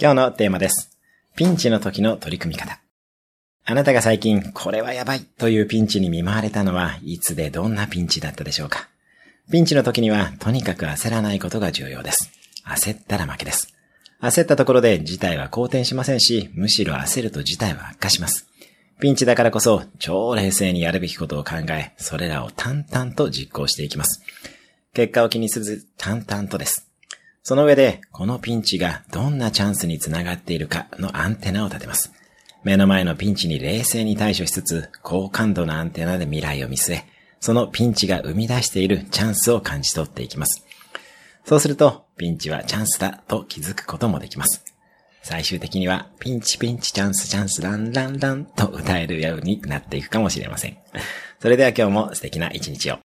今日のテーマです。ピンチの時の取り組み方。あなたが最近、これはやばいというピンチに見舞われたのは、いつでどんなピンチだったでしょうかピンチの時には、とにかく焦らないことが重要です。焦ったら負けです。焦ったところで事態は好転しませんし、むしろ焦ると事態は悪化します。ピンチだからこそ、超冷静にやるべきことを考え、それらを淡々と実行していきます。結果を気にせず、淡々とです。その上で、このピンチがどんなチャンスにつながっているかのアンテナを立てます。目の前のピンチに冷静に対処しつつ、高感度なアンテナで未来を見据え、そのピンチが生み出しているチャンスを感じ取っていきます。そうすると、ピンチはチャンスだと気づくこともできます。最終的には、ピンチピンチチャンスチャンスランランランと歌えるようになっていくかもしれません。それでは今日も素敵な一日を。